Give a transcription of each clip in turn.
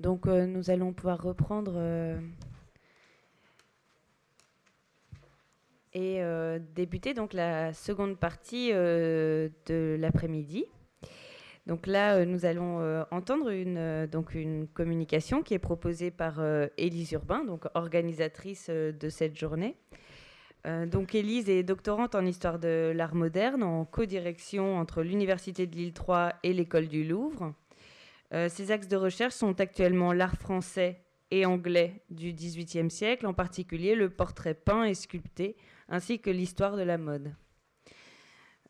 Donc euh, nous allons pouvoir reprendre euh, et euh, débuter donc la seconde partie de l'après-midi. Donc là, nous allons entendre une, donc une communication qui est proposée par Élise Urbain, donc organisatrice de cette journée. donc Élise est doctorante en histoire de l'art moderne en codirection entre l'Université de Lille 3 et l'École du Louvre. Euh, ces axes de recherche sont actuellement l'art français et anglais du XVIIIe siècle, en particulier le portrait peint et sculpté, ainsi que l'histoire de la mode.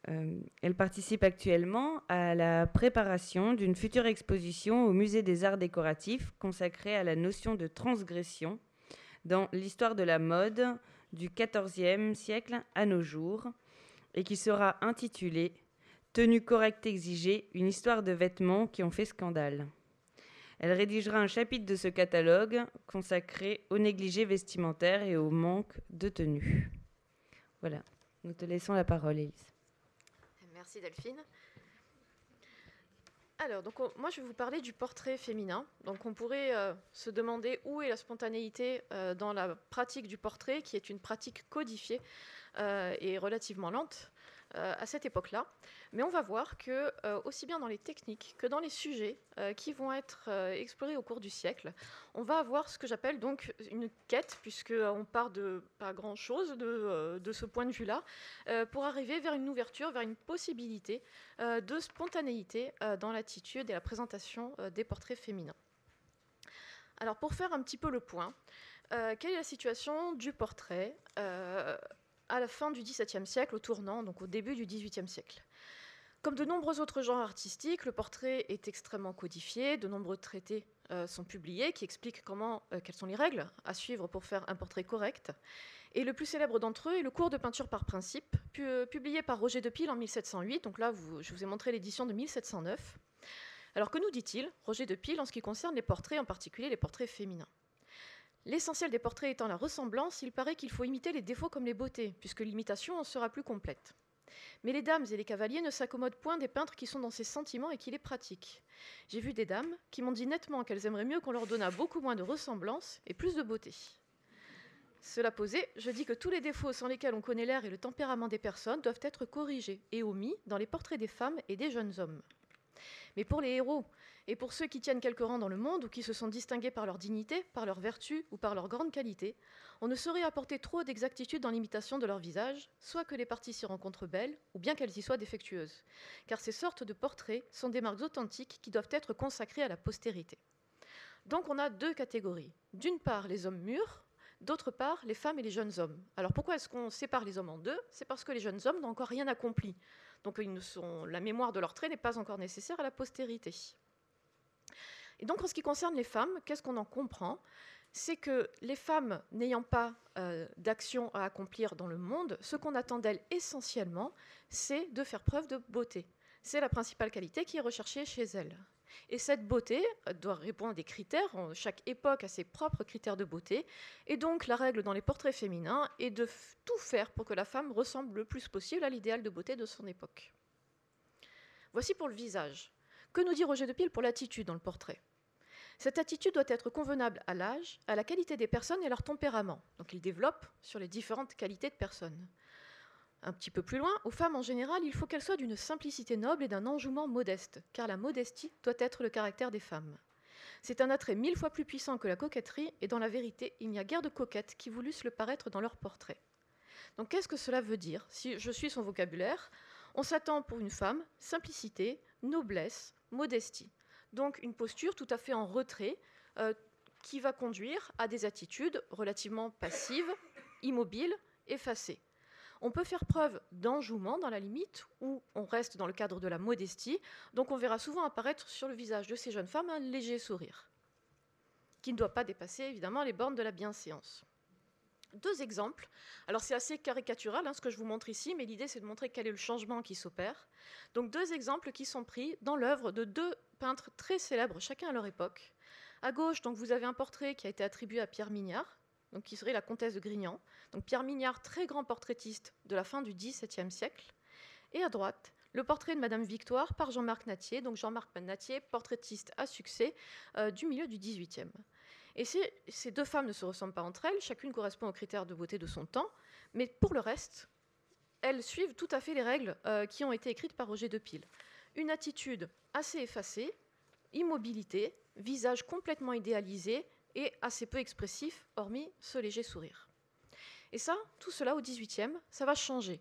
Euh, elle participe actuellement à la préparation d'une future exposition au Musée des Arts décoratifs consacrée à la notion de transgression dans l'histoire de la mode du XIVe siècle à nos jours, et qui sera intitulée Tenue correcte exigée, une histoire de vêtements qui ont fait scandale. Elle rédigera un chapitre de ce catalogue consacré au négligé vestimentaire et au manque de tenue. Voilà, nous te laissons la parole, Elise. Merci Delphine. Alors, donc, moi, je vais vous parler du portrait féminin. Donc, on pourrait euh, se demander où est la spontanéité euh, dans la pratique du portrait, qui est une pratique codifiée euh, et relativement lente. Euh, à cette époque-là. Mais on va voir que, euh, aussi bien dans les techniques que dans les sujets euh, qui vont être explorés au cours du siècle, on va avoir ce que j'appelle donc une quête, puisqu'on part de pas grand-chose de, de, ce point de vue-là, pour arriver vers une ouverture, vers une possibilité de spontanéité dans l'attitude et la présentation des portraits féminins. Alors pour faire un petit peu le point, quelle est la situation du portrait? À la fin du XVIIe siècle, au tournant, donc au début du XVIIIe siècle. Comme de nombreux autres genres artistiques, le portrait est extrêmement codifié. De nombreux traités euh, sont publiés qui expliquent comment, euh, quelles sont les règles à suivre pour faire un portrait correct. Et le plus célèbre d'entre eux est le cours de peinture par principe, euh, publié par Roger de Pile en 1708. Donc là, je vous ai montré l'édition de 1709. Alors que nous dit-il, Roger de Pile, en ce qui concerne les portraits, en particulier les portraits féminins? L'essentiel des portraits étant la ressemblance, il paraît qu'il faut imiter les défauts comme les beautés, puisque l'imitation en sera plus complète. Mais les dames et les cavaliers ne s'accommodent point des peintres qui sont dans ces sentiments et qui les pratiquent. J'ai vu des dames qui m'ont dit nettement qu'elles aimeraient mieux qu'on leur donnât beaucoup moins de ressemblance et plus de beauté. Cela posé, je dis que tous les défauts sans lesquels on connaît l'air et le tempérament des personnes doivent être corrigés et omis dans les portraits des femmes et des jeunes hommes. Mais pour les héros et pour ceux qui tiennent quelques rangs dans le monde ou qui se sont distingués par leur dignité, par leur vertu ou par leur grande qualité, on ne saurait apporter trop d'exactitude dans l'imitation de leur visage, soit que les parties s'y rencontrent belles, ou bien qu'elles y soient défectueuses. Car ces sortes de portraits sont des marques authentiques qui doivent être consacrées à la postérité. Donc on a deux catégories. D'une part, les hommes mûrs, d'autre part, les femmes et les jeunes hommes. Alors pourquoi est-ce qu'on sépare les hommes en deux? C'est parce que les jeunes hommes n'ont encore rien accompli. Donc la mémoire de leur trait n'est pas encore nécessaire à la postérité. Et donc en ce qui concerne les femmes, qu'est-ce qu'on en comprend? C'est que les femmes n'ayant pas euh, d'action à accomplir dans le monde, ce qu'on attend d'elles essentiellement, c'est de faire preuve de beauté. C'est la principale qualité qui est recherchée chez elles. Et cette beauté doit répondre à des critères. Chaque époque a ses propres critères de beauté. Et donc, la règle dans les portraits féminins est de tout faire pour que la femme ressemble le plus possible à l'idéal de beauté de son époque. Voici pour le visage. Que nous dit Roger de Pile pour l'attitude dans le portrait? Cette attitude doit être convenable à l'âge, à la qualité des personnes et à leur tempérament. Donc, il développe sur les différentes qualités de personnes. Un petit peu plus loin, aux femmes en général, il faut qu'elles soient d'une simplicité noble et d'un enjouement modeste, car la modestie doit être le caractère des femmes. C'est un attrait mille fois plus puissant que la coquetterie, et dans la vérité, il n'y a guère de coquettes qui voulussent le paraître dans leur portrait. Donc qu'est-ce que cela veut dire? Si je suis son vocabulaire, on s'attend pour une femme simplicité, noblesse, modestie. Donc une posture tout à fait en retrait euh, qui va conduire à des attitudes relativement passives, immobiles, effacées. On peut faire preuve d'enjouement dans la limite où on reste dans le cadre de la modestie. Donc on verra souvent apparaître sur le visage de ces jeunes femmes un léger sourire, qui ne doit pas dépasser évidemment les bornes de la bienséance. Deux exemples. Alors c'est assez caricatural hein, ce que je vous montre ici, mais l'idée c'est de montrer quel est le changement qui s'opère. Donc deux exemples qui sont pris dans l'œuvre de deux peintres très célèbres, chacun à leur époque. À gauche, donc vous avez un portrait qui a été attribué à Pierre Mignard, donc qui serait la comtesse de Grignan. Donc Pierre Mignard, très grand portraitiste de la fin du XVIIe siècle. Et à droite, le portrait de Madame Victoire par Jean-Marc Natier, donc Jean-Marc Natier, portraitiste à succès euh, du milieu du XVIIIe. Et ces deux femmes ne se ressemblent pas entre elles, chacune correspond aux critères de beauté de son temps, mais pour le reste, elles suivent tout à fait les règles euh, qui ont été écrites par Roger de Pile. Une attitude assez effacée, immobilité, visage complètement idéalisé et assez peu expressif, hormis ce léger sourire. Et ça, tout cela au XVIIIe, ça va changer.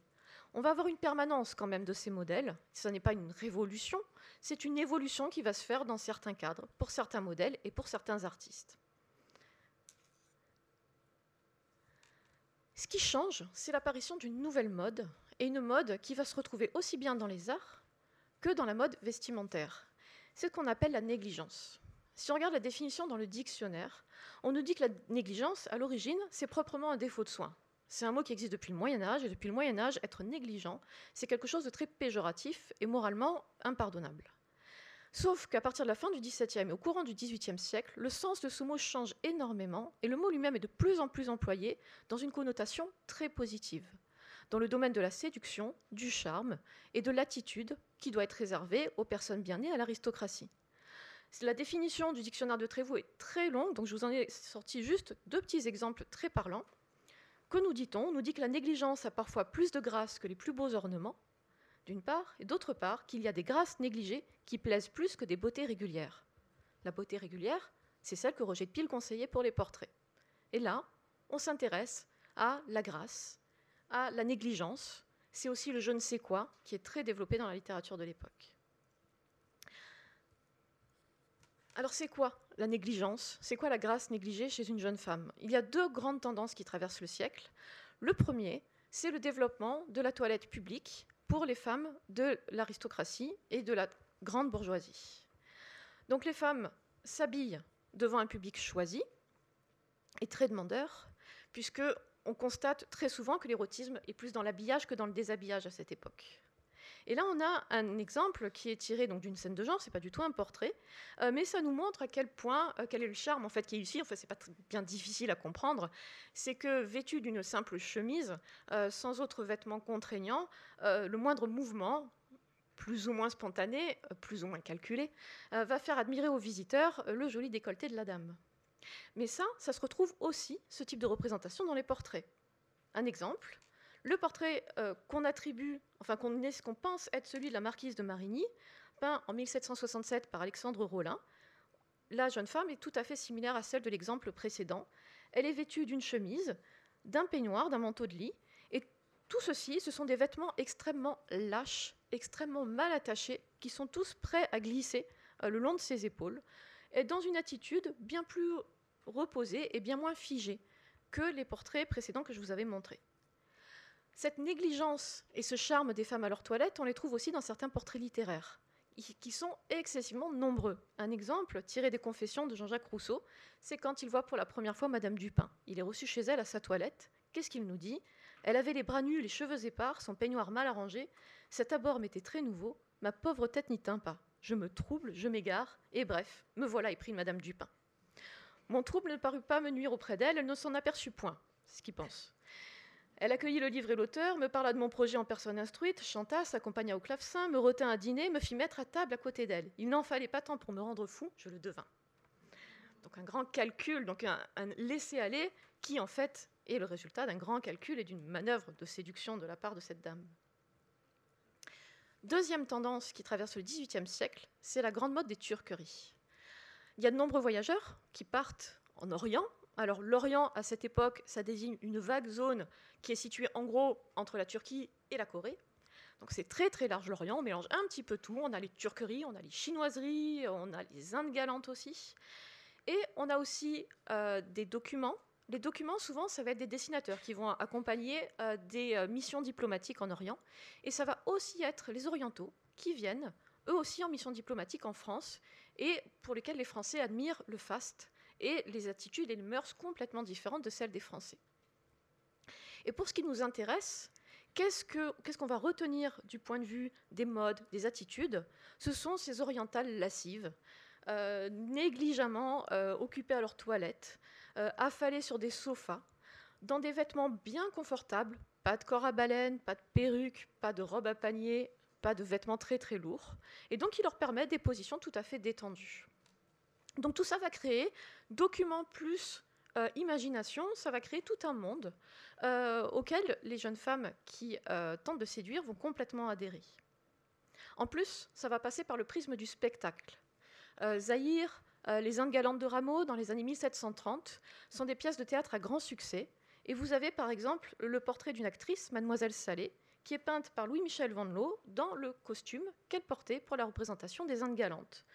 On va avoir une permanence quand même de ces modèles. Ce n'est pas une révolution, c'est une évolution qui va se faire dans certains cadres, pour certains modèles et pour certains artistes. Ce qui change, c'est l'apparition d'une nouvelle mode, et une mode qui va se retrouver aussi bien dans les arts que dans la mode vestimentaire. C'est ce qu'on appelle la négligence. Si on regarde la définition dans le dictionnaire, on nous dit que la négligence, à l'origine, c'est proprement un défaut de soin. C'est un mot qui existe depuis le Moyen Âge, et depuis le Moyen Âge, être négligent, c'est quelque chose de très péjoratif et moralement impardonnable. Sauf qu'à partir de la fin du XVIIe et au courant du XVIIIe siècle, le sens de ce mot change énormément et le mot lui-même est de plus en plus employé dans une connotation très positive, dans le domaine de la séduction, du charme et de l'attitude qui doit être réservée aux personnes bien nées à l'aristocratie. La définition du dictionnaire de Trévoux est très longue, donc je vous en ai sorti juste deux petits exemples très parlants. Que nous dit-on? On nous dit que la négligence a parfois plus de grâce que les plus beaux ornements, d'une part, et d'autre part, qu'il y a des grâces négligées qui plaisent plus que des beautés régulières. La beauté régulière, c'est celle que Roger de Pile conseillait pour les portraits. Et là, on s'intéresse à la grâce, à la négligence. C'est aussi le je ne sais quoi qui est très développé dans la littérature de l'époque. Alors c'est quoi la négligence? C'est quoi la grâce négligée chez une jeune femme? Il y a deux grandes tendances qui traversent le siècle. Le premier, c'est le développement de la toilette publique pour les femmes de l'aristocratie et de la grande bourgeoisie. Donc les femmes s'habillent devant un public choisi et très demandeur, puisque on constate très souvent que l'érotisme est plus dans l'habillage que dans le déshabillage à cette époque. Et là, on a un exemple qui est tiré d'une scène de genre, c'est pas du tout un portrait, euh, mais ça nous montre à quel point, euh, quel est le charme en fait qui est ici. En c'est pas bien difficile à comprendre. C'est que vêtu d'une simple chemise, euh, sans autre vêtement contraignant, le moindre mouvement, plus ou moins spontané, plus ou moins calculé, va faire admirer aux visiteurs le joli décolleté de la dame. Mais ça, ça se retrouve aussi, ce type de représentation, dans les portraits. Un exemple, le portrait euh, qu'on attribue, enfin qu'on pense être celui de la marquise de Marigny, peint en 1767 par Alexandre Rollin, la jeune femme est tout à fait similaire à celle de l'exemple précédent. Elle est vêtue d'une chemise, d'un peignoir, d'un manteau de lit, et tout ceci, ce sont des vêtements extrêmement lâches, extrêmement mal attachés, qui sont tous prêts à glisser euh, le long de ses épaules, et dans une attitude bien plus reposée et bien moins figée que les portraits précédents que je vous avais montrés. Cette négligence et ce charme des femmes à leur toilette, on les trouve aussi dans certains portraits littéraires, qui sont excessivement nombreux. Un exemple tiré des confessions de Jean-Jacques Rousseau, c'est quand il voit pour la première fois Madame Dupin. Il est reçu chez elle à sa toilette. Qu'est-ce qu'il nous dit? Elle avait les bras nus, les cheveux épars, son peignoir mal arrangé. Cet abord m'était très nouveau. Ma pauvre tête n'y tint pas. Je me trouble, je m'égare, et bref, me voilà épris de Madame Dupin. Mon trouble ne parut pas me nuire auprès d'elle, elle ne s'en aperçut point, c'est ce qu'il pense. Elle accueillit le livre et l'auteur, me parla de mon projet en personne instruite, chanta, s'accompagna au clavecin, me retint à dîner, me fit mettre à table à côté d'elle. Il n'en fallait pas tant pour me rendre fou, je le devins. Donc un grand calcul, donc un, un laisser-aller qui en fait est le résultat d'un grand calcul et d'une manœuvre de séduction de la part de cette dame. Deuxième tendance qui traverse le XVIIIe siècle, c'est la grande mode des turqueries. Il y a de nombreux voyageurs qui partent en Orient alors l'Orient, à cette époque, ça désigne une vague zone qui est située en gros entre la Turquie et la Corée. Donc c'est très très large l'Orient, on mélange un petit peu tout. On a les turqueries, on a les chinoiseries, on a les Indes galantes aussi. Et on a aussi euh, des documents. Les documents, souvent, ça va être des dessinateurs qui vont accompagner euh, des euh, missions diplomatiques en Orient. Et ça va aussi être les Orientaux qui viennent, eux aussi en mission diplomatique en France, et pour lesquels les Français admirent le faste et les attitudes et les mœurs complètement différentes de celles des Français. Et pour ce qui nous intéresse, qu'est-ce qu'on va retenir du point de vue des modes, des attitudes? Ce sont ces orientales lascives, euh, négligemment euh, occupées à leur toilette, euh, affalées sur des sofas, dans des vêtements bien confortables, pas de corps à baleine, pas de perruque, pas de robe à panier, pas de vêtements très très lourds, et donc il leur permet des positions tout à fait détendues. Donc tout ça va créer document plus euh, imagination, ça va créer tout un monde euh, auquel les jeunes femmes qui euh, tentent de séduire vont complètement adhérer. En plus, ça va passer par le prisme du spectacle. Zahir, les Indes galantes de Rameau, dans les années 1730, sont des pièces de théâtre à grand succès. Et vous avez par exemple le portrait d'une actrice, Mademoiselle Salé, qui est peinte par Louis-Michel Vandelot dans le costume qu'elle portait pour la représentation des Indes galantes.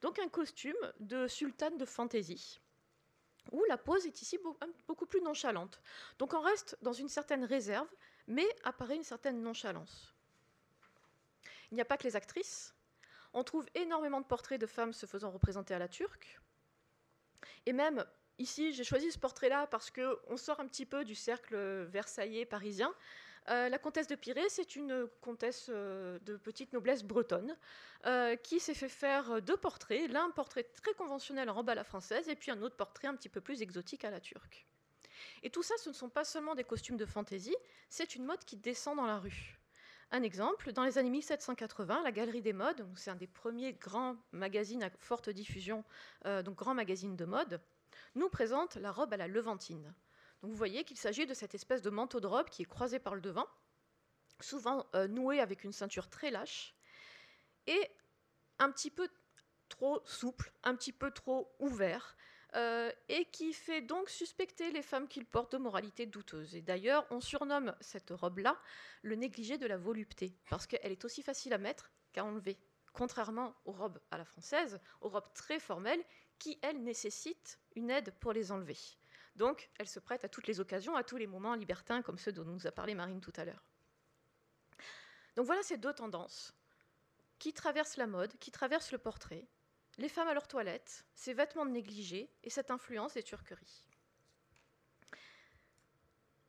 Donc un costume de sultane de fantaisie où la pose est ici beaucoup plus nonchalante. Donc on reste dans une certaine réserve, mais apparaît une certaine nonchalance. Il n'y a pas que les actrices. On trouve énormément de portraits de femmes se faisant représenter à la turque. Et même ici, j'ai choisi ce portrait-là parce qu'on sort un petit peu du cercle versaillais parisien. Euh, la comtesse de Pirée, c'est une comtesse euh, de petite noblesse bretonne euh, qui s'est fait faire deux portraits. L'un, un portrait très conventionnel en robe à la française, et puis un autre portrait un petit peu plus exotique à la turque. Et tout ça, ce ne sont pas seulement des costumes de fantaisie, c'est une mode qui descend dans la rue. Un exemple, dans les années 1780, la Galerie des Modes, c'est un des premiers grands magazines à forte diffusion, donc grand magazine de mode, nous présente la robe à la levantine vous voyez qu'il s'agit de cette espèce de manteau de robe qui est croisé par le devant, souvent euh, noué avec une ceinture très lâche, et un petit peu trop souple, un petit peu trop ouvert, euh, et qui fait donc suspecter les femmes qu'il porte de moralité douteuse. Et d'ailleurs, on surnomme cette robe-là le négligé de la volupté, parce qu'elle est aussi facile à mettre qu'à enlever, contrairement aux robes à la française, aux robes très formelles, qui, elles, nécessitent une aide pour les enlever. Donc, elle se prête à toutes les occasions, à tous les moments libertins, comme ceux dont nous a parlé Marine tout à l'heure. Donc voilà ces deux tendances qui traversent la mode, qui traversent le portrait, les femmes à leur toilette, ces vêtements négligés et cette influence des turqueries.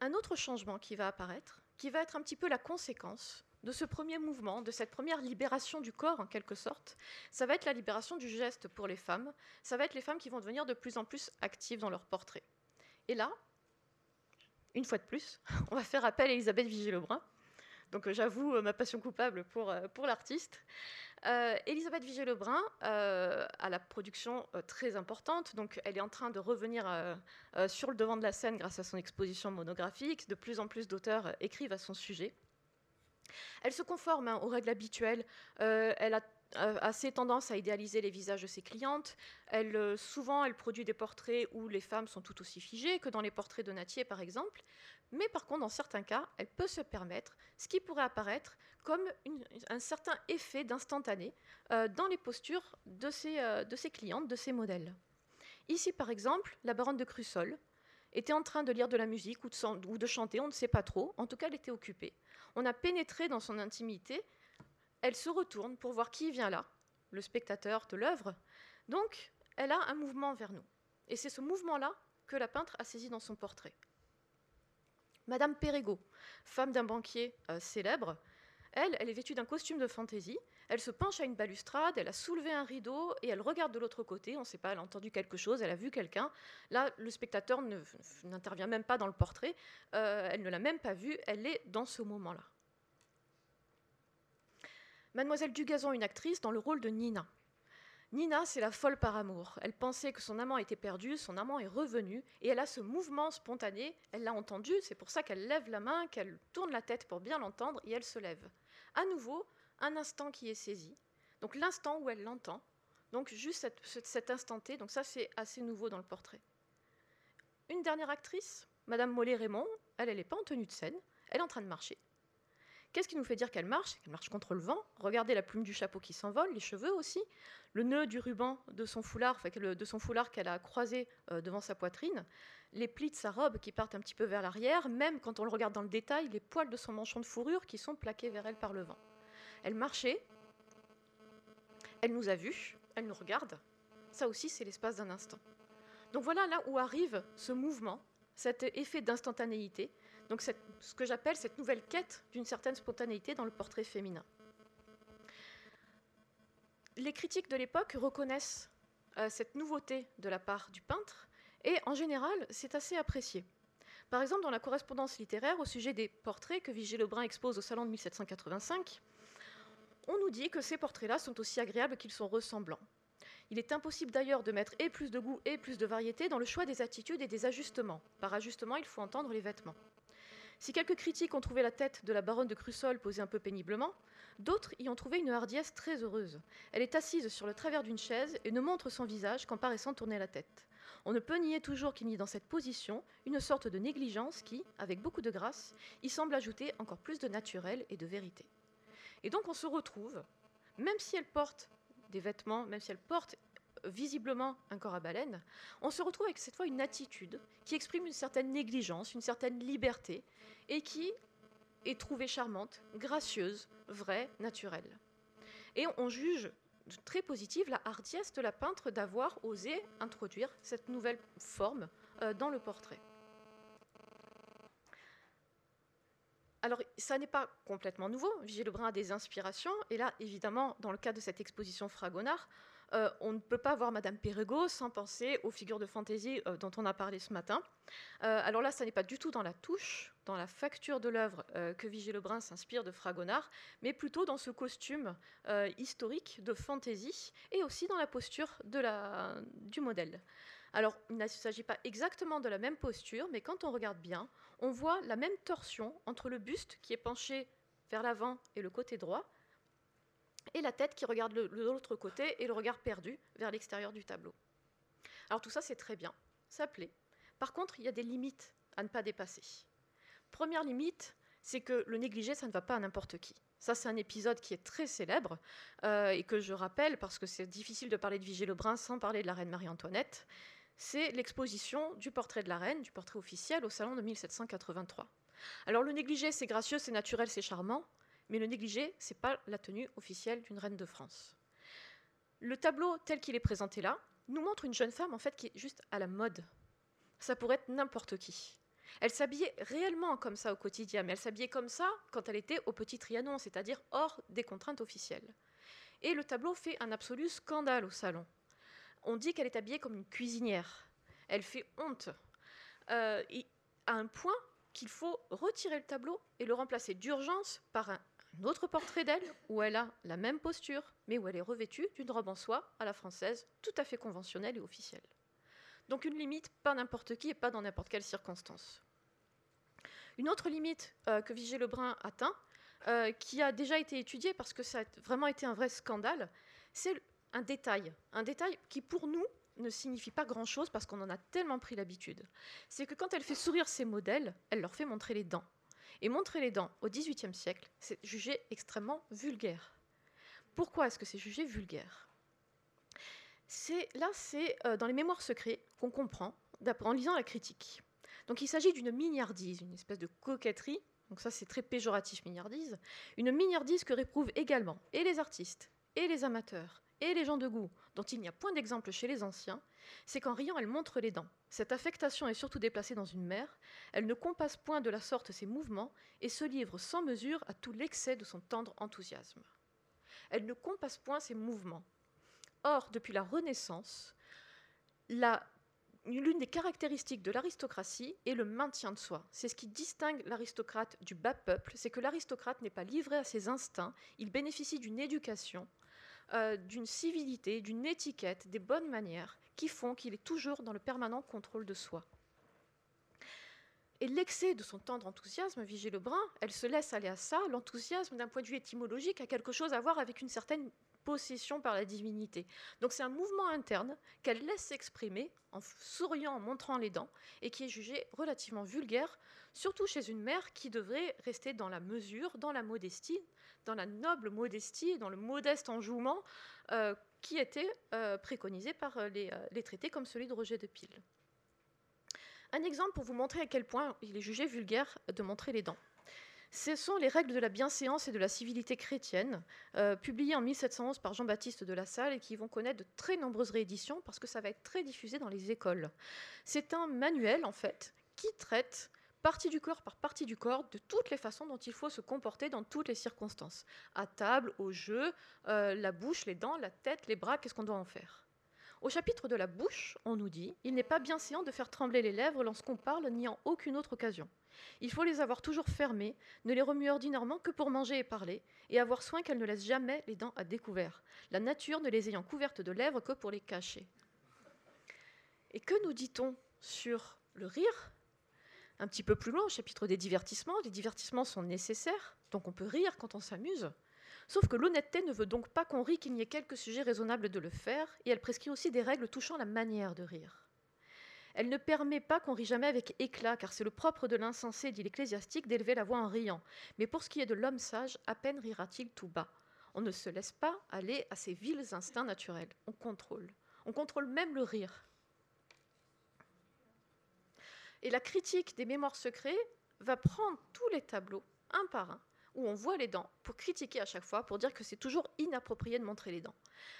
Un autre changement qui va apparaître, qui va être un petit peu la conséquence de ce premier mouvement, de cette première libération du corps en quelque sorte, ça va être la libération du geste pour les femmes, ça va être les femmes qui vont devenir de plus en plus actives dans leur portrait. Et là, une fois de plus, on va faire appel à Elisabeth Vigée-Lebrun. Donc euh, j'avoue euh, ma passion coupable pour, euh, pour l'artiste. Elisabeth Vigée-Lebrun a la production très importante, donc elle est en train de revenir sur le devant de la scène grâce à son exposition monographique. De plus en plus d'auteurs écrivent à son sujet. Elle se conforme hein, aux règles habituelles. elle a assez tendance à idéaliser les visages de ses clientes. Elle, euh, souvent, elle produit des portraits où les femmes sont tout aussi figées que dans les portraits de Natier, par exemple. Mais par contre, dans certains cas, elle peut se permettre ce qui pourrait apparaître comme un certain effet d'instantané euh, dans les postures de ses, euh, de ses clientes, de ses modèles. Ici, par exemple, la baronne de Crussol était en train de lire de la musique ou de chanter, on ne sait pas trop. En tout cas, elle était occupée. On a pénétré dans son intimité elle se retourne pour voir qui vient là, le spectateur de l'œuvre. Donc, elle a un mouvement vers nous. Et c'est ce mouvement-là que la peintre a saisi dans son portrait. Madame Perregaux, femme d'un banquier euh, célèbre, elle, elle est vêtue d'un costume de fantaisie. Elle se penche à une balustrade, elle a soulevé un rideau et elle regarde de l'autre côté. On ne sait pas, elle a entendu quelque chose, elle a vu quelqu'un. Là, le spectateur n'intervient même pas dans le portrait. Euh, elle ne l'a même pas vu. Elle est dans ce moment-là. Mademoiselle Dugazon, une actrice, dans le rôle de Nina. Nina, c'est la folle par amour. Elle pensait que son amant était perdu, son amant est revenu, et elle a ce mouvement spontané, elle l'a entendu, c'est pour ça qu'elle lève la main, qu'elle tourne la tête pour bien l'entendre, et elle se lève. À nouveau, un instant qui est saisi, donc l'instant où elle l'entend, donc juste cet instant T, donc ça c'est assez nouveau dans le portrait. Une dernière actrice, Madame Mollet-Raymond, elle, elle n'est pas en tenue de scène, elle est en train de marcher. Qu'est-ce qui nous fait dire qu'elle marche? Elle marche contre le vent. Regardez la plume du chapeau qui s'envole, les cheveux aussi, le nœud du ruban de son foulard, de son foulard qu'elle a croisé euh, devant sa poitrine, les plis de sa robe qui partent un petit peu vers l'arrière, même quand on le regarde dans le détail, les poils de son manchon de fourrure qui sont plaqués vers elle par le vent. Elle marchait, elle nous a vus, elle nous regarde. Ça aussi, c'est l'espace d'un instant. Donc voilà là où arrive ce mouvement, cet effet d'instantanéité, donc ce que j'appelle cette nouvelle quête d'une certaine spontanéité dans le portrait féminin. Les critiques de l'époque reconnaissent euh, cette nouveauté de la part du peintre et en général c'est assez apprécié. Par exemple dans la correspondance littéraire au sujet des portraits que Vigée Lebrun expose au salon de 1785, on nous dit que ces portraits-là sont aussi agréables qu'ils sont ressemblants. Il est impossible d'ailleurs de mettre et plus de goût et plus de variété dans le choix des attitudes et des ajustements. Par ajustement, il faut entendre les vêtements. Si quelques critiques ont trouvé la tête de la baronne de Crussol posée un peu péniblement, d'autres y ont trouvé une hardiesse très heureuse. Elle est assise sur le travers d'une chaise et ne montre son visage qu'en paraissant tourner la tête. On ne peut nier toujours qu'il y ait dans cette position une sorte de négligence qui, avec beaucoup de grâce, y semble ajouter encore plus de naturel et de vérité. Et donc on se retrouve, même si elle porte des vêtements, même si elle porte visiblement un corps à baleine, on se retrouve avec cette fois une attitude qui exprime une certaine négligence, une certaine liberté, et qui est trouvée charmante, gracieuse, vraie, naturelle. Et on juge très positive la hardiesse de la peintre d'avoir osé introduire cette nouvelle forme euh, dans le portrait. Alors, ça n'est pas complètement nouveau. Vigée Lebrun a des inspirations. Et là, évidemment, dans le cas de cette exposition Fragonard, euh, on ne peut pas voir Madame Perregaux sans penser aux figures de fantaisie euh, dont on a parlé ce matin. Euh, alors là, ça n'est pas du tout dans la touche, dans la facture de l'œuvre que Vigée Lebrun s'inspire de Fragonard, mais plutôt dans ce costume historique de fantaisie et aussi dans la posture du modèle. Alors, il ne s'agit pas exactement de la même posture, mais quand on regarde bien, on voit la même torsion entre le buste qui est penché vers l'avant et le côté droit, et la tête qui regarde l'autre côté et le regard perdu vers l'extérieur du tableau. Alors tout ça, c'est très bien, ça plaît. Par contre, il y a des limites à ne pas dépasser. Première limite, c'est que le négligé, ça ne va pas à n'importe qui. Ça, c'est un épisode qui est très célèbre euh, et que je rappelle parce que c'est difficile de parler de Vigée Lebrun sans parler de la reine Marie-Antoinette. C'est l'exposition du portrait de la reine, du portrait officiel au salon de 1783. Alors le négligé, c'est gracieux, c'est naturel, c'est charmant, mais le négligé, ce n'est pas la tenue officielle d'une reine de France. Le tableau tel qu'il est présenté là nous montre une jeune femme en fait qui est juste à la mode. Ça pourrait être n'importe qui. Elle s'habillait réellement comme ça au quotidien, mais elle s'habillait comme ça quand elle était au Petit Trianon, c'est-à-dire hors des contraintes officielles. Et le tableau fait un absolu scandale au salon. On dit qu'elle est habillée comme une cuisinière. Elle fait honte. Euh, à un point qu'il faut retirer le tableau et le remplacer d'urgence par un autre portrait d'elle où elle a la même posture, mais où elle est revêtue d'une robe en soie à la française, tout à fait conventionnelle et officielle. Donc une limite, pas n'importe qui et pas dans n'importe quelle circonstance. Une autre limite euh, que Vigée Lebrun atteint, euh, qui a déjà été étudiée parce que ça a vraiment été un vrai scandale, c'est un détail. Un détail qui, pour nous, ne signifie pas grand-chose parce qu'on en a tellement pris l'habitude. C'est que quand elle fait sourire ses modèles, elle leur fait montrer les dents. Et montrer les dents au XVIIIe siècle, c'est jugé extrêmement vulgaire. Pourquoi est-ce que c'est jugé vulgaire? Là, c'est euh, dans les mémoires secrets qu'on comprend en lisant la critique. Donc il s'agit d'une mignardise, une espèce de coquetterie, donc ça c'est très péjoratif mignardise, une mignardise que réprouvent également et les artistes, et les amateurs, et les gens de goût, dont il n'y a point d'exemple chez les anciens, c'est qu'en riant, elle montre les dents. Cette affectation est surtout déplacée dans une mer, elle ne compasse point de la sorte ses mouvements et se livre sans mesure à tout l'excès de son tendre enthousiasme. Elle ne compasse point ses mouvements. Or, depuis la Renaissance, l'une des caractéristiques de l'aristocratie est le maintien de soi. C'est ce qui distingue l'aristocrate du bas peuple, c'est que l'aristocrate n'est pas livré à ses instincts, il bénéficie d'une éducation, euh, d'une civilité, d'une étiquette, des bonnes manières qui font qu'il est toujours dans le permanent contrôle de soi. Et l'excès de son tendre enthousiasme, Vigée Lebrun, elle se laisse aller à ça. L'enthousiasme, d'un point de vue étymologique, a quelque chose à voir avec une certaine possession par la divinité. Donc c'est un mouvement interne qu'elle laisse s'exprimer en souriant, en montrant les dents, et qui est jugé relativement vulgaire, surtout chez une mère qui devrait rester dans la mesure, dans la modestie, dans la noble modestie, dans le modeste enjouement euh, qui était euh, préconisé par euh, les, traités comme celui de Roger de Pile. Un exemple pour vous montrer à quel point il est jugé vulgaire de montrer les dents. Ce sont les règles de la bienséance et de la civilité chrétienne, publiées en 1711 par Jean-Baptiste de la Salle et qui vont connaître de très nombreuses rééditions parce que ça va être très diffusé dans les écoles. C'est un manuel, en fait, qui traite partie du corps par partie du corps, de toutes les façons dont il faut se comporter dans toutes les circonstances. À table, au jeu, euh, la bouche, les dents, la tête, les bras, qu'est-ce qu'on doit en faire? Au chapitre de la bouche, on nous dit Il n'est pas bien séant de faire trembler les lèvres lorsqu'on parle, ni en aucune autre occasion. Il faut les avoir toujours fermées, ne les remuer ordinairement que pour manger et parler, et avoir soin qu'elles ne laissent jamais les dents à découvert, la nature ne les ayant couvertes de lèvres que pour les cacher. Et que nous dit-on sur le rire? Un petit peu plus loin, au chapitre des divertissements, les divertissements sont nécessaires, donc on peut rire quand on s'amuse. Sauf que l'honnêteté ne veut donc pas qu'on rie qu'il n'y ait quelques sujets raisonnables de le faire, et elle prescrit aussi des règles touchant la manière de rire. Elle ne permet pas qu'on rit jamais avec éclat, car c'est le propre de l'insensé, dit l'ecclésiastique, d'élever la voix en riant. Mais pour ce qui est de l'homme sage, à peine rira-t-il tout bas. On ne se laisse pas aller à ses vils instincts naturels. On contrôle. On contrôle même le rire. Et la critique des mémoires secrets va prendre tous les tableaux, un par un, où on voit les dents, pour critiquer à chaque fois, pour dire que c'est toujours inapproprié de montrer les dents.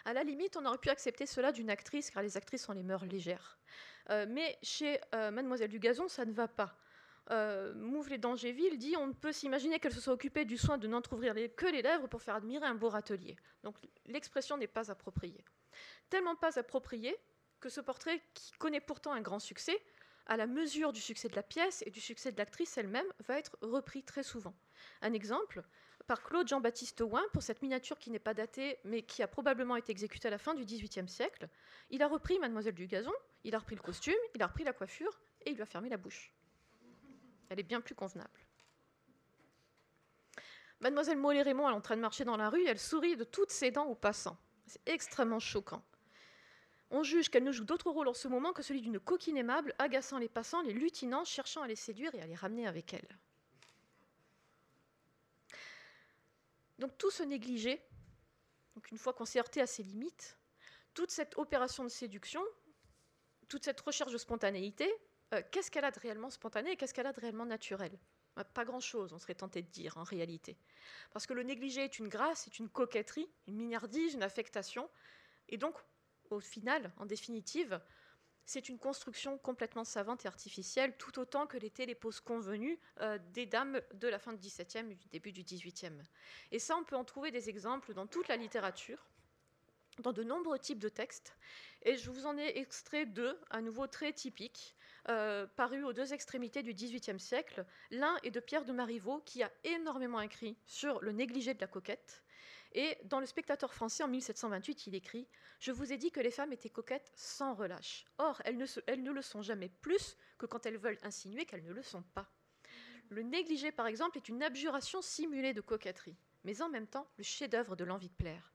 À la limite, on aurait pu accepter cela d'une actrice, car les actrices ont les mœurs légères. Euh, mais chez euh, Mademoiselle du Gazon, ça ne va pas. Euh, Mouvlet d'Angéville dit on ne peut s'imaginer qu'elle se soit occupée du soin de n'entrouvrir que les lèvres pour faire admirer un beau râtelier. Donc l'expression n'est pas appropriée. Tellement pas appropriée que ce portrait, qui connaît pourtant un grand succès, à la mesure du succès de la pièce et du succès de l'actrice elle-même, va être repris très souvent. Un exemple, par Claude Jean-Baptiste Ouin pour cette miniature qui n'est pas datée mais qui a probablement été exécutée à la fin du XVIIIe siècle. Il a repris Mademoiselle du Gazon, il a repris le costume, il a repris la coiffure et il lui a fermé la bouche. Elle est bien plus convenable. Mademoiselle Mollet-Raymond est en train de marcher dans la rue elle sourit de toutes ses dents aux passants. C'est extrêmement choquant. On juge qu'elle ne joue d'autre rôle en ce moment que celui d'une coquine aimable, agaçant les passants, les lutinant, cherchant à les séduire et à les ramener avec elle. Donc tout ce négligé, donc une fois qu'on s'est heurté à ses limites, toute cette opération de séduction, toute cette recherche de spontanéité, euh, qu'est-ce qu'elle a de réellement spontané et qu'est-ce qu'elle a de réellement naturel? Bah, Pas grand-chose, on serait tenté de dire en réalité. Parce que le négligé est une grâce, est une coquetterie, une mignardise, une affectation. Et donc, au final, en définitive, c'est une construction complètement savante et artificielle, tout autant que l'étaient les poses convenues euh, des dames de la fin du XVIIe et du début du XVIIIe. Et ça, on peut en trouver des exemples dans toute la littérature, dans de nombreux types de textes. Et je vous en ai extrait deux, à nouveau très typiques, euh, parus aux deux extrémités du XVIIIe siècle. L'un est de Pierre de Marivaux, qui a énormément écrit sur le négligé de la coquette, et dans Le Spectateur français en 1728, il écrit Je vous ai dit que les femmes étaient coquettes sans relâche. Or, elles ne, le sont jamais plus que quand elles veulent insinuer qu'elles ne le sont pas. Le négligé, par exemple, est une abjuration simulée de coquetterie, mais en même temps le chef-d'œuvre de l'envie de plaire.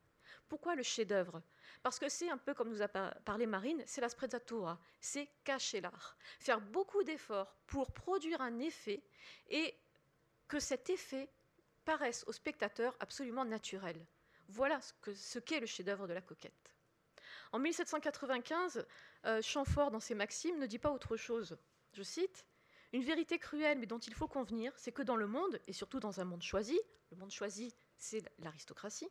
Pourquoi le chef-d'œuvre? Parce que c'est un peu comme nous a parlé Marine, c'est la sprezzatura, c'est cacher l'art. Faire beaucoup d'efforts pour produire un effet et que cet effet paraissent au spectateur absolument naturels. Voilà ce qu'est le chef-d'œuvre de la coquette. En 1795, euh, Chamfort, dans ses Maximes, ne dit pas autre chose. Je cite Une vérité cruelle, mais dont il faut convenir, c'est que dans le monde, et surtout dans un monde choisi, le monde choisi, c'est l'aristocratie,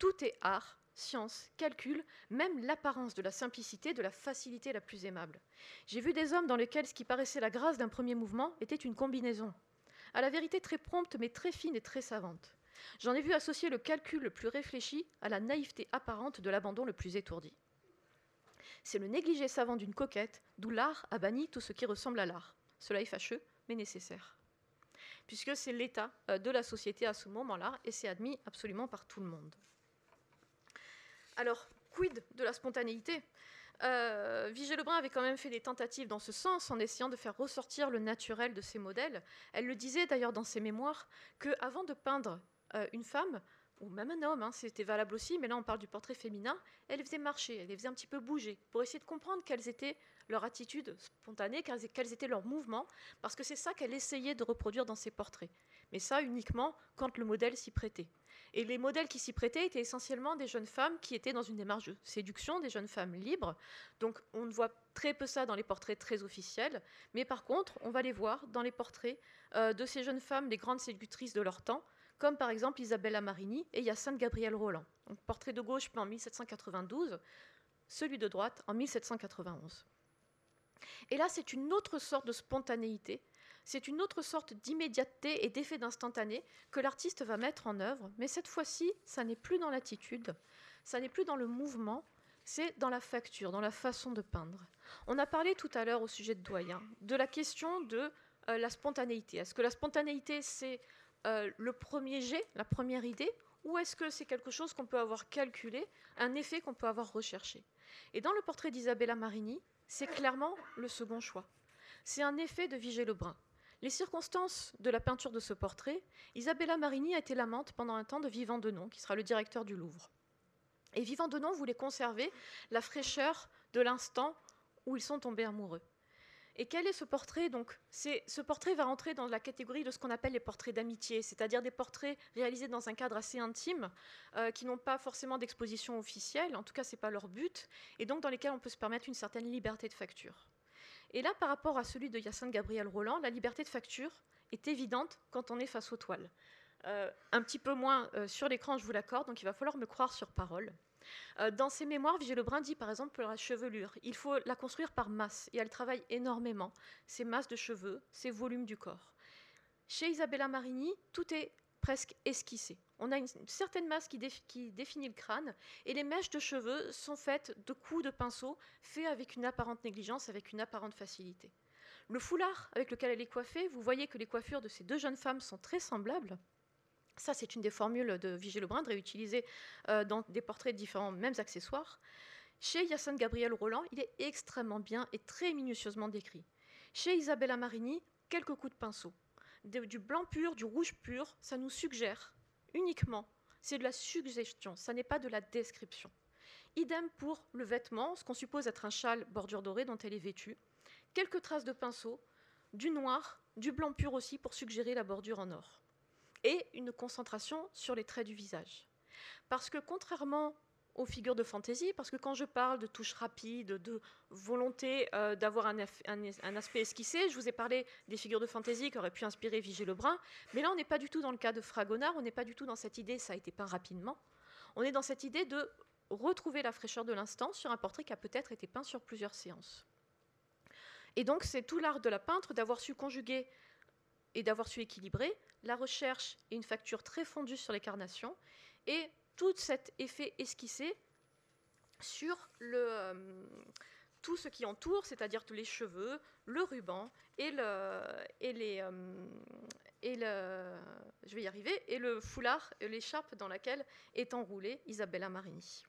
tout est art, science, calcul, même l'apparence de la simplicité, de la facilité la plus aimable. J'ai vu des hommes dans lesquels ce qui paraissait la grâce d'un premier mouvement était une combinaison à la vérité très prompte mais très fine et très savante. J'en ai vu associer le calcul le plus réfléchi à la naïveté apparente de l'abandon le plus étourdi. C'est le négligé savant d'une coquette, d'où l'art a banni tout ce qui ressemble à l'art. Cela est fâcheux, mais nécessaire. Puisque c'est l'état euh, de la société à ce moment-là, et c'est admis absolument par tout le monde. Alors, quid de la spontanéité? Euh, Vigée Lebrun avait quand même fait des tentatives dans ce sens en essayant de faire ressortir le naturel de ses modèles. Elle le disait d'ailleurs dans ses mémoires qu'avant de peindre euh, une femme, ou même un homme, hein, c'était valable aussi, mais là on parle du portrait féminin, elle les faisait marcher, elle les faisait un petit peu bouger pour essayer de comprendre quelles étaient leurs attitudes spontanées, quels étaient leurs mouvements, parce que c'est ça qu'elle essayait de reproduire dans ses portraits. Mais ça uniquement quand le modèle s'y prêtait. Et les modèles qui s'y prêtaient étaient essentiellement des jeunes femmes qui étaient dans une démarche de séduction, des jeunes femmes libres. Donc on ne voit très peu ça dans les portraits très officiels, mais par contre, on va les voir dans les portraits euh, de ces jeunes femmes, les grandes séductrices de leur temps, comme par exemple Isabella Marini et Hyacinthe Gabriel Roland. Donc, portrait de gauche en 1792, celui de droite en 1791. Et là, c'est une autre sorte de spontanéité c'est une autre sorte d'immédiateté et d'effet d'instantané que l'artiste va mettre en œuvre, mais cette fois-ci, ça n'est plus dans l'attitude, ça n'est plus dans le mouvement, c'est dans la facture, dans la façon de peindre. On a parlé tout à l'heure au sujet de doyen de la question de euh, la spontanéité. Est-ce que la spontanéité, c'est euh, le premier jet, la première idée, ou est-ce que c'est quelque chose qu'on peut avoir calculé, un effet qu'on peut avoir recherché? Et dans le portrait d'Isabella Marini, c'est clairement le second choix. C'est un effet de Vigée Lebrun. Les circonstances de la peinture de ce portrait, Isabella Marini a été l'amante pendant un temps de Vivant Denon, qui sera le directeur du Louvre. Et Vivant Denon voulait conserver la fraîcheur de l'instant où ils sont tombés amoureux. Et quel est ce portrait Donc, ce portrait va rentrer dans la catégorie de ce qu'on appelle les portraits d'amitié, c'est-à-dire des portraits réalisés dans un cadre assez intime, euh, qui n'ont pas forcément d'exposition officielle, en tout cas, ce n'est pas leur but, et donc dans lesquels on peut se permettre une certaine liberté de facture. Et là, par rapport à celui de Hyacinthe Gabriel Roland, la liberté de facture est évidente quand on est face aux toiles. Euh, un petit peu moins euh, sur l'écran, je vous l'accorde, donc il va falloir me croire sur parole. Euh, dans ses mémoires, Vigée Lebrun dit par exemple pour la chevelure, il faut la construire par masse, et elle travaille énormément, ses masses de cheveux, ses volumes du corps. Chez Isabella Marini, tout est presque esquissé. On a une certaine masse qui, qui, définit le crâne, et les mèches de cheveux sont faites de coups de pinceau, faits avec une apparente négligence, avec une apparente facilité. Le foulard avec lequel elle est coiffée, vous voyez que les coiffures de ces deux jeunes femmes sont très semblables. Ça, c'est une des formules de Vigée Lebrun, réutilisée euh, dans des portraits de différents mêmes accessoires. Chez Hyacinthe Gabriel Roland, il est extrêmement bien et très minutieusement décrit. Chez Isabella Marini, quelques coups de pinceau. Du blanc pur, du rouge pur, ça nous suggère uniquement, c'est de la suggestion, ça n'est pas de la description. Idem pour le vêtement, ce qu'on suppose être un châle bordure dorée dont elle est vêtue. Quelques traces de pinceau, du noir, du blanc pur aussi pour suggérer la bordure en or et une concentration sur les traits du visage. Parce que contrairement aux figures de fantaisie, parce que quand je parle de touches rapides, de volonté euh, d'avoir un, aspect esquissé, je vous ai parlé des figures de fantaisie qui auraient pu inspirer Vigée Lebrun, mais là on n'est pas du tout dans le cas de Fragonard, on n'est pas du tout dans cette idée, ça a été peint rapidement, on est dans cette idée de retrouver la fraîcheur de l'instant sur un portrait qui a peut-être été peint sur plusieurs séances. Et donc c'est tout l'art de la peintre d'avoir su conjuguer et d'avoir su équilibrer la recherche et une facture très fondue sur les carnations, et tout cet effet esquissé sur euh, tout ce qui entoure, c'est-à-dire tous les cheveux, le ruban et le, et les, euh, et le, je vais y arriver, et le foulard, l'écharpe dans laquelle est enroulée Isabella Marini.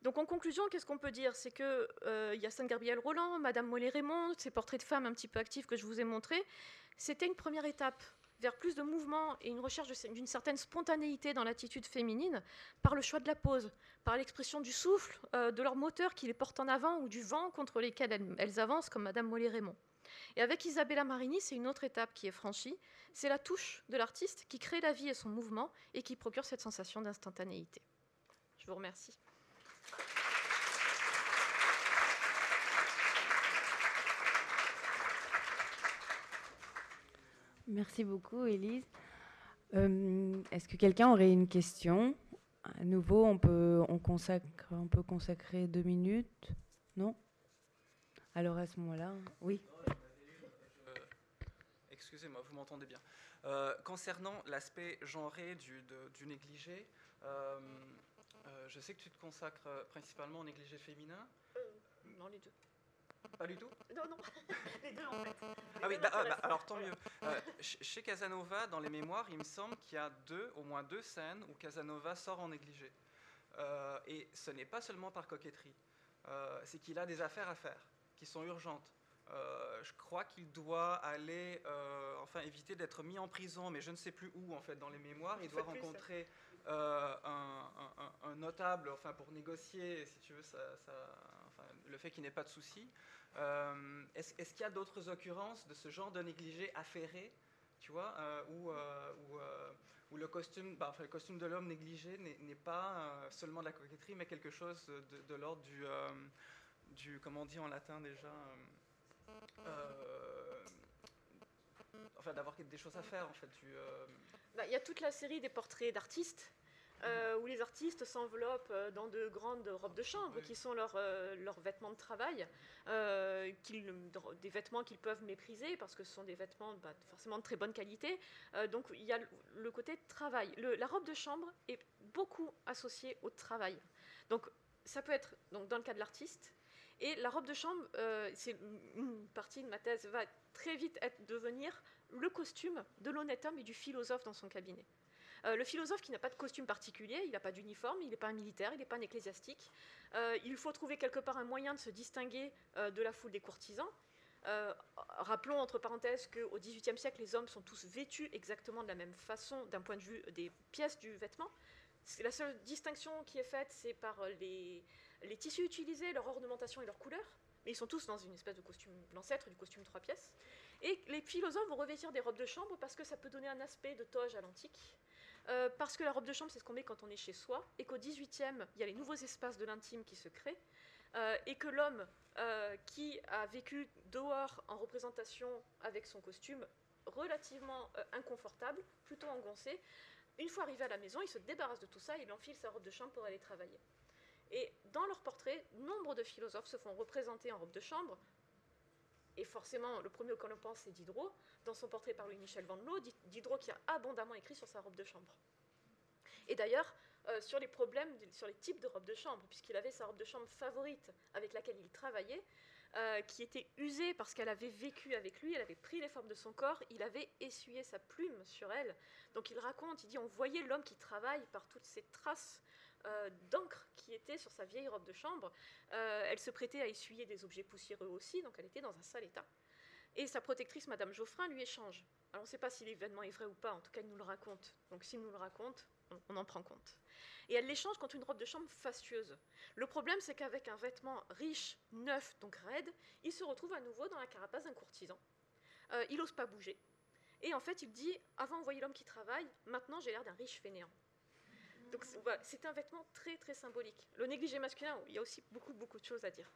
Donc en conclusion, qu'est-ce qu'on peut dire? C'est que euh, Yacine Gabriel Roland, Madame Mollet-Raymond, ces portraits de femmes un petit peu actifs que je vous ai montrés, c'était une première étape vers plus de mouvement et une recherche d'une certaine spontanéité dans l'attitude féminine par le choix de la pose, par l'expression du souffle, euh, de leur moteur qui les porte en avant ou du vent contre lesquels elles, avancent, comme Madame Mollet-Raymond. Et avec Isabella Marini, c'est une autre étape qui est franchie, c'est la touche de l'artiste qui crée la vie et son mouvement et qui procure cette sensation d'instantanéité. Je vous remercie. Merci beaucoup, Élise. Euh, est-ce que quelqu'un aurait une question? À nouveau, on peut, on, consacre, on peut consacrer deux minutes Non? Alors à ce moment-là, oui. Excusez-moi, vous m'entendez bien. Euh, concernant l'aspect genré du, du négligé, euh, je sais que tu te consacres principalement au négligé féminin. non, les deux. Pas du tout Non, non, les deux en fait. ah oui, bah, ah, bah, alors tant mieux. Euh, chez Casanova, dans les mémoires, il me semble qu'il y a deux, au moins deux scènes où Casanova sort en négligé. Euh, et ce n'est pas seulement par coquetterie, euh, c'est qu'il a des affaires à faire qui sont urgentes. je crois qu'il doit aller, enfin éviter d'être mis en prison, mais je ne sais plus où en fait dans les mémoires. Il doit rencontrer un, notable, enfin pour négocier, si tu veux, ça, le fait qu'il n'ait pas de soucis. Euh, est-ce, qu'il y a d'autres occurrences de ce genre de négligé affairé, tu vois, euh, où, euh, où, le, costume, bah, le costume de l'homme négligé n'est, pas seulement de la coquetterie, mais quelque chose de, l'ordre du, du, comment on dit en latin déjà, enfin d'avoir des choses à faire en fait. Bah, il y a toute la série des portraits d'artistes euh, où les artistes s'enveloppent euh, dans de grandes robes de chambre, qui sont leurs euh, vêtements de travail, des vêtements qu'ils peuvent mépriser parce que ce sont des vêtements bah, forcément de très bonne qualité. donc il y a le côté travail. la robe de chambre est beaucoup associée au travail. Donc ça peut être, donc dans le cas de l'artiste, et la robe de chambre, c'est une partie de ma thèse, va très vite être, devenir le costume de l'honnête homme et du philosophe dans son cabinet. Euh, le philosophe qui n'a pas de costume particulier, il n'a pas d'uniforme, il n'est pas un militaire, il n'est pas un ecclésiastique. Euh, il faut trouver quelque part un moyen de se distinguer de la foule des courtisans. rappelons entre parenthèses qu'au XVIIIe siècle, les hommes sont tous vêtus exactement de la même façon d'un point de vue des pièces du vêtement. La seule distinction qui est faite, c'est par les, les tissus utilisés, leur ornementation et leur couleur, mais ils sont tous dans une espèce de costume, l'ancêtre du costume trois pièces. Et les philosophes vont revêtir des robes de chambre parce que ça peut donner un aspect de toge à l'antique, euh, parce que la robe de chambre, c'est ce qu'on met quand on est chez soi, et qu'au XVIIIe, il y a les nouveaux espaces de l'intime qui se créent, euh, et que l'homme euh, qui a vécu dehors en représentation avec son costume relativement inconfortable, plutôt engoncé, une fois arrivé à la maison, il se débarrasse de tout ça il enfile sa robe de chambre pour aller travailler. Et dans leurs portraits, nombre de philosophes se font représenter en robe de chambre. Et forcément, le premier auquel on pense, c'est Diderot. Dans son portrait par Louis-Michel Van Loo, Diderot qui a abondamment écrit sur sa robe de chambre. Et d'ailleurs, euh, sur les problèmes, sur les types de robes de chambre, puisqu'il avait sa robe de chambre favorite avec laquelle il travaillait, euh, qui était usée parce qu'elle avait vécu avec lui, elle avait pris les formes de son corps, il avait essuyé sa plume sur elle. Donc il raconte, il dit, on voyait l'homme qui travaille par toutes ces traces euh, d'encre qui était sur sa vieille robe de chambre. Euh, elle se prêtait à essuyer des objets poussiéreux aussi, donc elle était dans un sale état. Et sa protectrice, Madame Geoffrin, lui échange. Alors on ne sait pas si l'événement est vrai ou pas, en tout cas il nous le raconte. Donc s'il nous le raconte, on, en prend compte. Et elle l'échange contre une robe de chambre fastueuse. Le problème, c'est qu'avec un vêtement riche, neuf, donc raide, il se retrouve à nouveau dans la carapace d'un courtisan. Euh, il n'ose pas bouger. Et en fait, il dit, avant on voyait l'homme qui travaille, maintenant j'ai l'air d'un riche fainéant. Donc c'est un vêtement très très symbolique. Le négligé masculin, il y a aussi beaucoup beaucoup de choses à dire.